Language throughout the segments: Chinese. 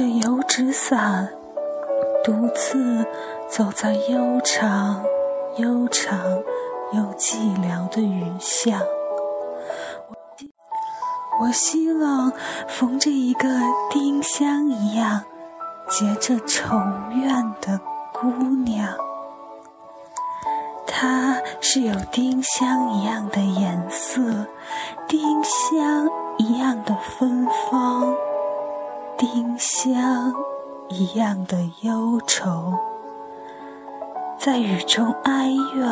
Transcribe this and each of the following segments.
的油纸伞，独自走在悠长、悠长又寂寥的雨巷。我希望逢着一个丁香一样结着愁怨的姑娘，她是有丁香一样的颜色，丁香一样的芬芳，丁香一样的忧愁，在雨中哀怨，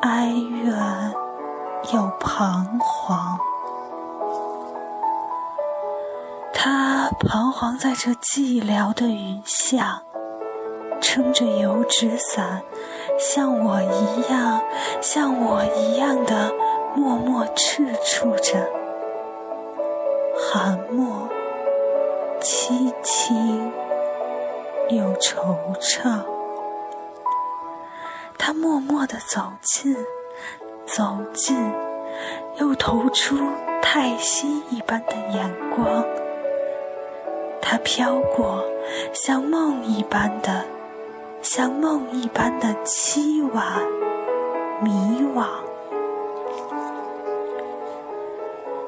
哀怨又彷徨。他彷徨在这寂寥的雨巷，撑着油纸伞，像我一样，像我一样的默默赤触着，寒默、轻又惆怅。他默默地走近，走近，又投出叹息一般的眼光。他飘过，像梦一般的，像梦一般的凄婉、迷惘，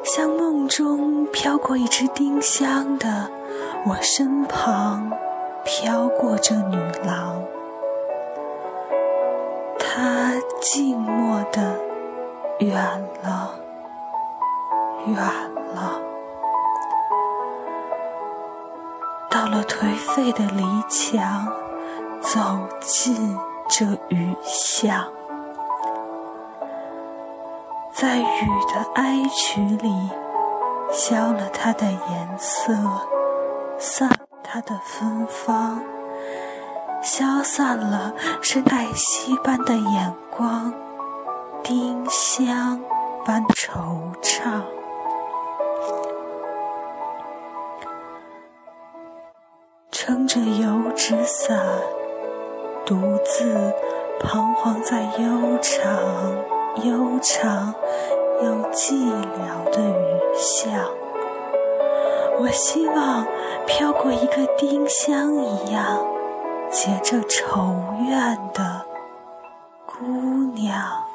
像梦中飘过一只丁香的我身旁，飘过这女郎，她静默的远了，远了。到了颓废的篱墙，走进这雨巷，在雨的哀曲里，消了它的颜色，散它的芬芳，消散了是黛西般的眼光，丁香般惆怅。撑着油纸伞，独自彷徨在悠长、悠长又寂寥的雨巷。我希望飘过一个丁香一样结着愁怨的姑娘。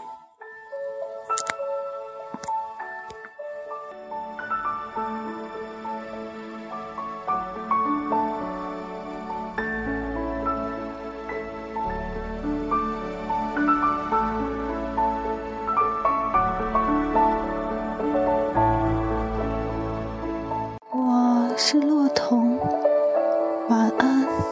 是洛童，晚安。